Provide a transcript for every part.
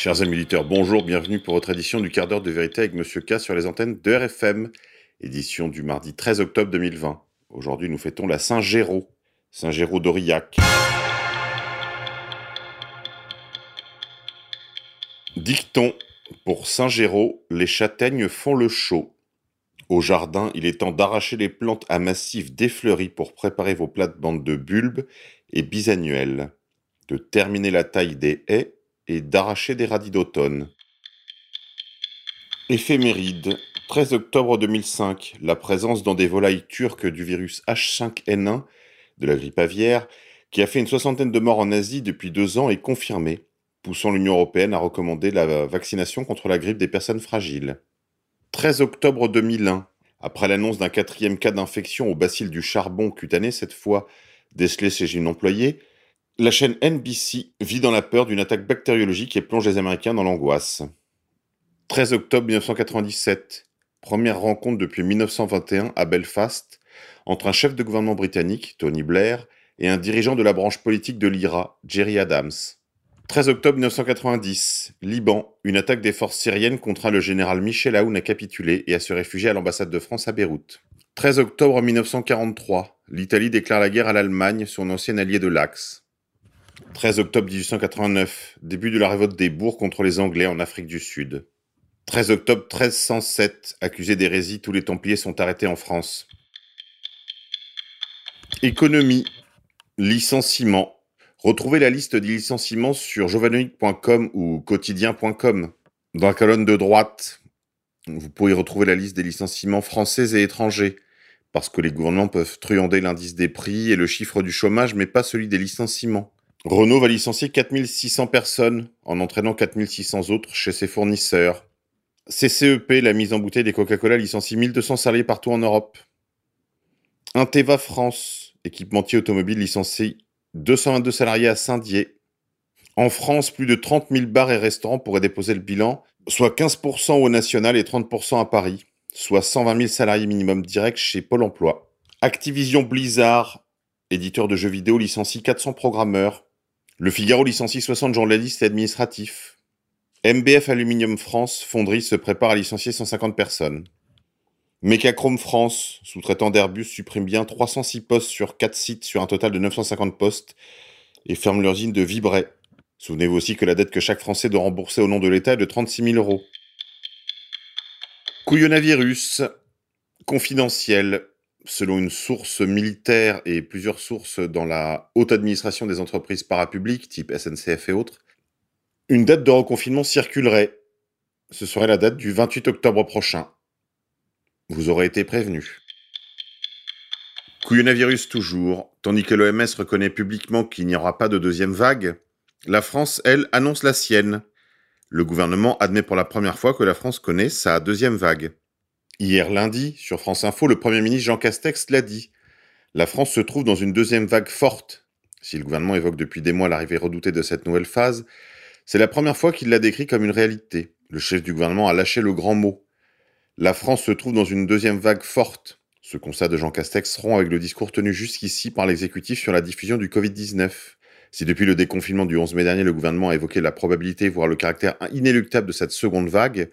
Chers amis bonjour, bienvenue pour votre édition du quart d'heure de vérité avec Monsieur K sur les antennes de RFM, édition du mardi 13 octobre 2020. Aujourd'hui, nous fêtons la Saint-Géraud, Saint-Géraud d'Aurillac. Dicton pour Saint-Géraud, les châtaignes font le chaud. Au jardin, il est temps d'arracher les plantes à massifs défleuris pour préparer vos plates-bandes de bulbes et bisannuels, de terminer la taille des haies et d'arracher des radis d'automne. Éphéméride. 13 octobre 2005, la présence dans des volailles turques du virus H5N1 de la grippe aviaire, qui a fait une soixantaine de morts en Asie depuis deux ans, est confirmée, poussant l'Union européenne à recommander la vaccination contre la grippe des personnes fragiles. 13 octobre 2001, après l'annonce d'un quatrième cas d'infection au bacille du charbon cutané, cette fois décelé chez une employée, la chaîne NBC vit dans la peur d'une attaque bactériologique et plonge les Américains dans l'angoisse. 13 octobre 1997, première rencontre depuis 1921 à Belfast entre un chef de gouvernement britannique, Tony Blair, et un dirigeant de la branche politique de l'IRA, Jerry Adams. 13 octobre 1990, Liban, une attaque des forces syriennes contraint le général Michel Aoun à capituler et à se réfugier à l'ambassade de France à Beyrouth. 13 octobre 1943, l'Italie déclare la guerre à l'Allemagne, son ancien allié de l'Axe. 13 octobre 1889, début de la révolte des bourgs contre les Anglais en Afrique du Sud. 13 octobre 1307, accusés d'hérésie, tous les Templiers sont arrêtés en France. Économie, licenciement. Retrouvez la liste des licenciements sur jovanoïc.com ou quotidien.com. Dans la colonne de droite, vous pourrez retrouver la liste des licenciements français et étrangers, parce que les gouvernements peuvent truander l'indice des prix et le chiffre du chômage, mais pas celui des licenciements. Renault va licencier 4600 personnes en entraînant 4600 autres chez ses fournisseurs. CCEP, la mise en bouteille des Coca-Cola, licencie 1200 salariés partout en Europe. Inteva France, équipementier automobile, licencie 222 salariés à Saint-Dié. En France, plus de 30 000 bars et restaurants pourraient déposer le bilan, soit 15% au national et 30% à Paris, soit 120 000 salariés minimum directs chez Pôle emploi. Activision Blizzard, éditeur de jeux vidéo, licencie 400 programmeurs. Le Figaro licencie 60 journalistes et administratifs. MBF Aluminium France, fonderie, se prépare à licencier 150 personnes. Mechachrome France, sous-traitant d'Airbus, supprime bien 306 postes sur 4 sites sur un total de 950 postes et ferme l'usine de Vibray. Souvenez-vous aussi que la dette que chaque Français doit rembourser au nom de l'État est de 36 000 euros. Couillonavirus, confidentiel, selon une source militaire et plusieurs sources dans la haute administration des entreprises parapubliques, type SNCF et autres, une date de reconfinement circulerait. Ce serait la date du 28 octobre prochain. Vous aurez été prévenu. Couillonavirus toujours, tandis que l'OMS reconnaît publiquement qu'il n'y aura pas de deuxième vague, la France, elle, annonce la sienne. Le gouvernement admet pour la première fois que la France connaît sa deuxième vague. Hier lundi, sur France Info, le Premier ministre Jean Castex l'a dit. La France se trouve dans une deuxième vague forte. Si le gouvernement évoque depuis des mois l'arrivée redoutée de cette nouvelle phase, c'est la première fois qu'il l'a décrit comme une réalité. Le chef du gouvernement a lâché le grand mot. La France se trouve dans une deuxième vague forte. Ce constat de Jean Castex rompt avec le discours tenu jusqu'ici par l'exécutif sur la diffusion du Covid-19. Si depuis le déconfinement du 11 mai dernier, le gouvernement a évoqué la probabilité, voire le caractère inéluctable de cette seconde vague,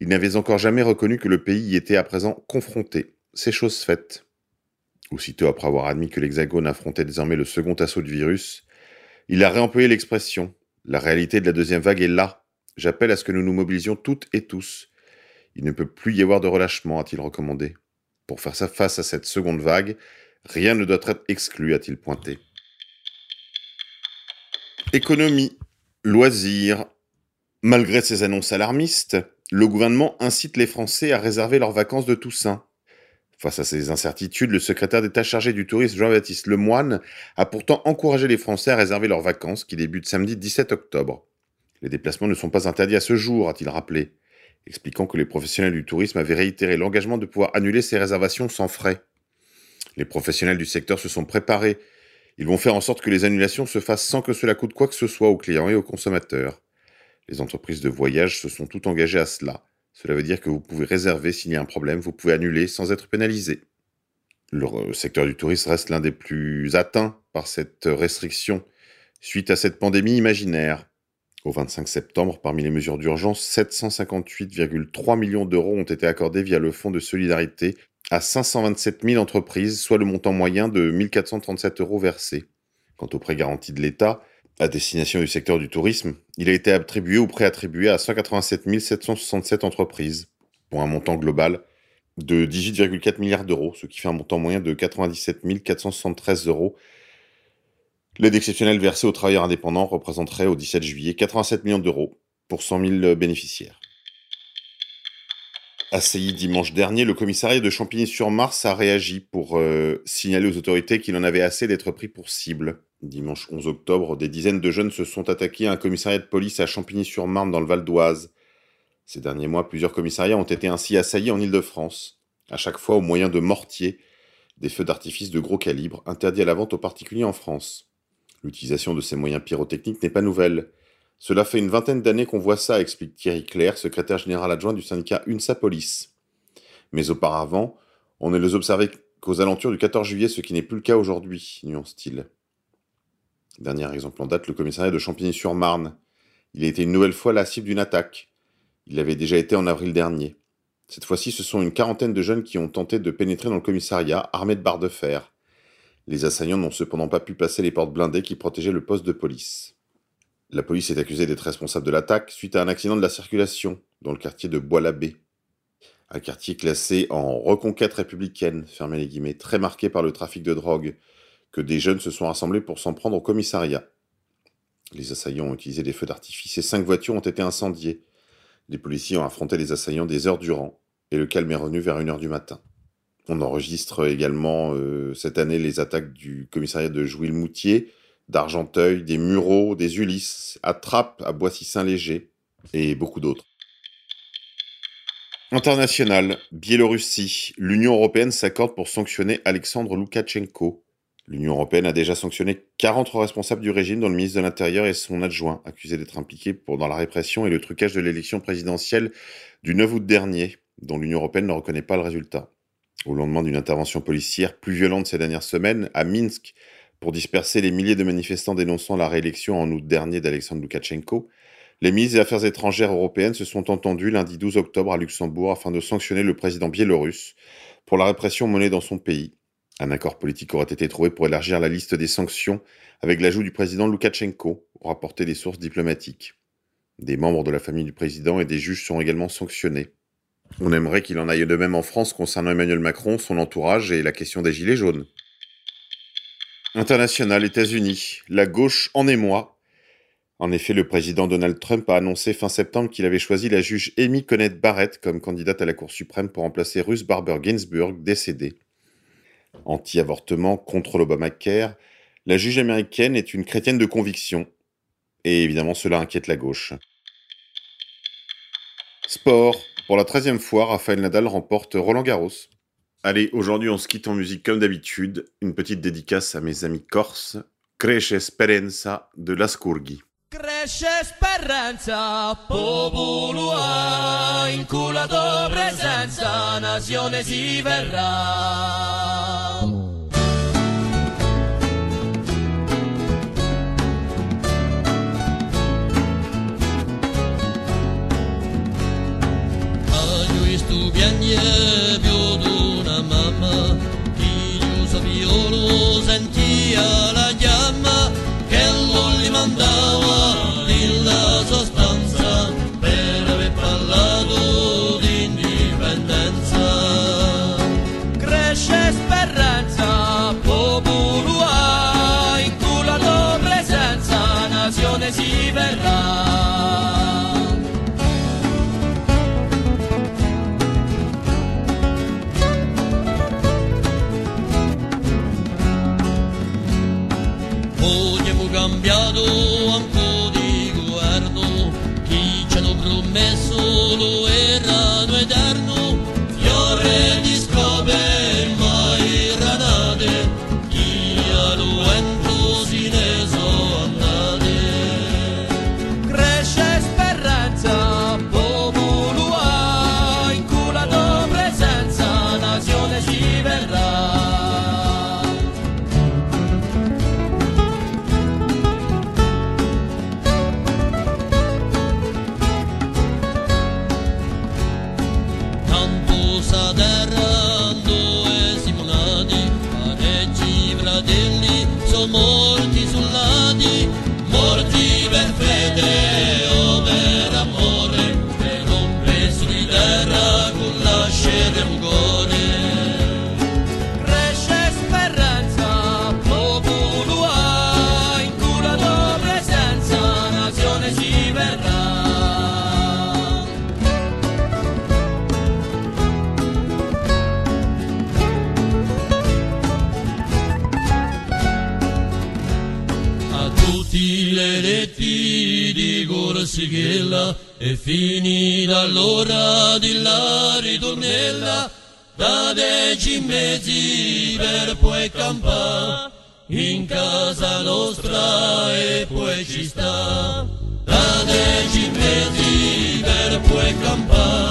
il n'avait encore jamais reconnu que le pays y était à présent confronté. C'est chose faite. Aussitôt après avoir admis que l'Hexagone affrontait désormais le second assaut du virus, il a réemployé l'expression La réalité de la deuxième vague est là. J'appelle à ce que nous nous mobilisions toutes et tous. Il ne peut plus y avoir de relâchement, a-t-il recommandé. Pour faire face à cette seconde vague, rien ne doit être exclu, a-t-il pointé. Économie, loisirs. Malgré ces annonces alarmistes, le gouvernement incite les Français à réserver leurs vacances de Toussaint. Face à ces incertitudes, le secrétaire d'État chargé du tourisme Jean-Baptiste Lemoine a pourtant encouragé les Français à réserver leurs vacances qui débutent samedi 17 octobre. Les déplacements ne sont pas interdits à ce jour, a-t-il rappelé, expliquant que les professionnels du tourisme avaient réitéré l'engagement de pouvoir annuler ces réservations sans frais. Les professionnels du secteur se sont préparés. Ils vont faire en sorte que les annulations se fassent sans que cela coûte quoi que ce soit aux clients et aux consommateurs. Les entreprises de voyage se sont toutes engagées à cela. Cela veut dire que vous pouvez réserver s'il y a un problème, vous pouvez annuler sans être pénalisé. Le secteur du tourisme reste l'un des plus atteints par cette restriction suite à cette pandémie imaginaire. Au 25 septembre, parmi les mesures d'urgence, 758,3 millions d'euros ont été accordés via le Fonds de solidarité à 527 000 entreprises, soit le montant moyen de 1437 euros versés. Quant au prêt garanti de l'État, à destination du secteur du tourisme, il a été attribué ou préattribué à 187 767 entreprises, pour un montant global de 18,4 milliards d'euros, ce qui fait un montant moyen de 97 473 euros. L'aide exceptionnelle versée aux travailleurs indépendants représenterait au 17 juillet 87 millions d'euros pour 100 000 bénéficiaires. Assailli dimanche dernier, le commissariat de Champigny-sur-Mars a réagi pour euh, signaler aux autorités qu'il en avait assez d'être pris pour cible. Dimanche 11 octobre, des dizaines de jeunes se sont attaqués à un commissariat de police à Champigny-sur-Marne dans le Val d'Oise. Ces derniers mois, plusieurs commissariats ont été ainsi assaillis en Île-de-France, à chaque fois au moyen de mortiers, des feux d'artifice de gros calibre interdits à la vente aux particuliers en France. L'utilisation de ces moyens pyrotechniques n'est pas nouvelle. Cela fait une vingtaine d'années qu'on voit ça, explique Thierry Claire, secrétaire général adjoint du syndicat UNSA Police. Mais auparavant, on ne les observait qu'aux alentours du 14 juillet, ce qui n'est plus le cas aujourd'hui, nuance-t-il. Dernier exemple en date, le commissariat de Champigny-sur-Marne. Il a été une nouvelle fois la cible d'une attaque. Il l'avait déjà été en avril dernier. Cette fois-ci, ce sont une quarantaine de jeunes qui ont tenté de pénétrer dans le commissariat, armés de barres de fer. Les assaillants n'ont cependant pas pu passer les portes blindées qui protégeaient le poste de police. La police est accusée d'être responsable de l'attaque suite à un accident de la circulation dans le quartier de Bois-l'Abbé. Un quartier classé en reconquête républicaine, fermé les guillemets, très marqué par le trafic de drogue, que des jeunes se sont rassemblés pour s'en prendre au commissariat. Les assaillants ont utilisé des feux d'artifice et cinq voitures ont été incendiées. Les policiers ont affronté les assaillants des heures durant, et le calme est revenu vers 1h du matin. On enregistre également euh, cette année les attaques du commissariat de Jouy-le-Moutier, d'Argenteuil, des Mureaux, des Ulysses, à Trappes, à Boissy-Saint-Léger et beaucoup d'autres. International, Biélorussie, l'Union européenne s'accorde pour sanctionner Alexandre Loukachenko. L'Union européenne a déjà sanctionné 40 responsables du régime, dont le ministre de l'Intérieur et son adjoint, accusés d'être impliqués dans la répression et le trucage de l'élection présidentielle du 9 août dernier, dont l'Union européenne ne reconnaît pas le résultat. Au lendemain d'une intervention policière plus violente ces dernières semaines, à Minsk, pour disperser les milliers de manifestants dénonçant la réélection en août dernier d'Alexandre Loukachenko, les ministres des Affaires étrangères européennes se sont entendus lundi 12 octobre à Luxembourg afin de sanctionner le président biélorusse pour la répression menée dans son pays. Un accord politique aurait été trouvé pour élargir la liste des sanctions avec l'ajout du président Loukachenko, pour rapporter des sources diplomatiques. Des membres de la famille du président et des juges sont également sanctionnés. On aimerait qu'il en aille de même en France concernant Emmanuel Macron, son entourage et la question des gilets jaunes. International, États-Unis, la gauche en émoi. En effet, le président Donald Trump a annoncé fin septembre qu'il avait choisi la juge Amy Coney Barrett comme candidate à la Cour suprême pour remplacer Ruth Barber Ginsburg, décédée. Anti-avortement contre l'Obamacare, la juge américaine est une chrétienne de conviction. Et évidemment, cela inquiète la gauche. Sport. Pour la treizième fois, Rafael Nadal remporte Roland Garros. Allez, aujourd'hui on se quitte en musique comme d'habitude. Une petite dédicace à mes amis corses. Cresce Speranza de Lascurghi. Cresce speranza, popolo in culla tua presenza, nazione si verrà. A lui stu Cresce tutti gli eletti di Corsichella è finita l'ora di la ritornella da dieci mesi per poi campare in casa nostra e poi ci sta. Da dieci mesi per poi campare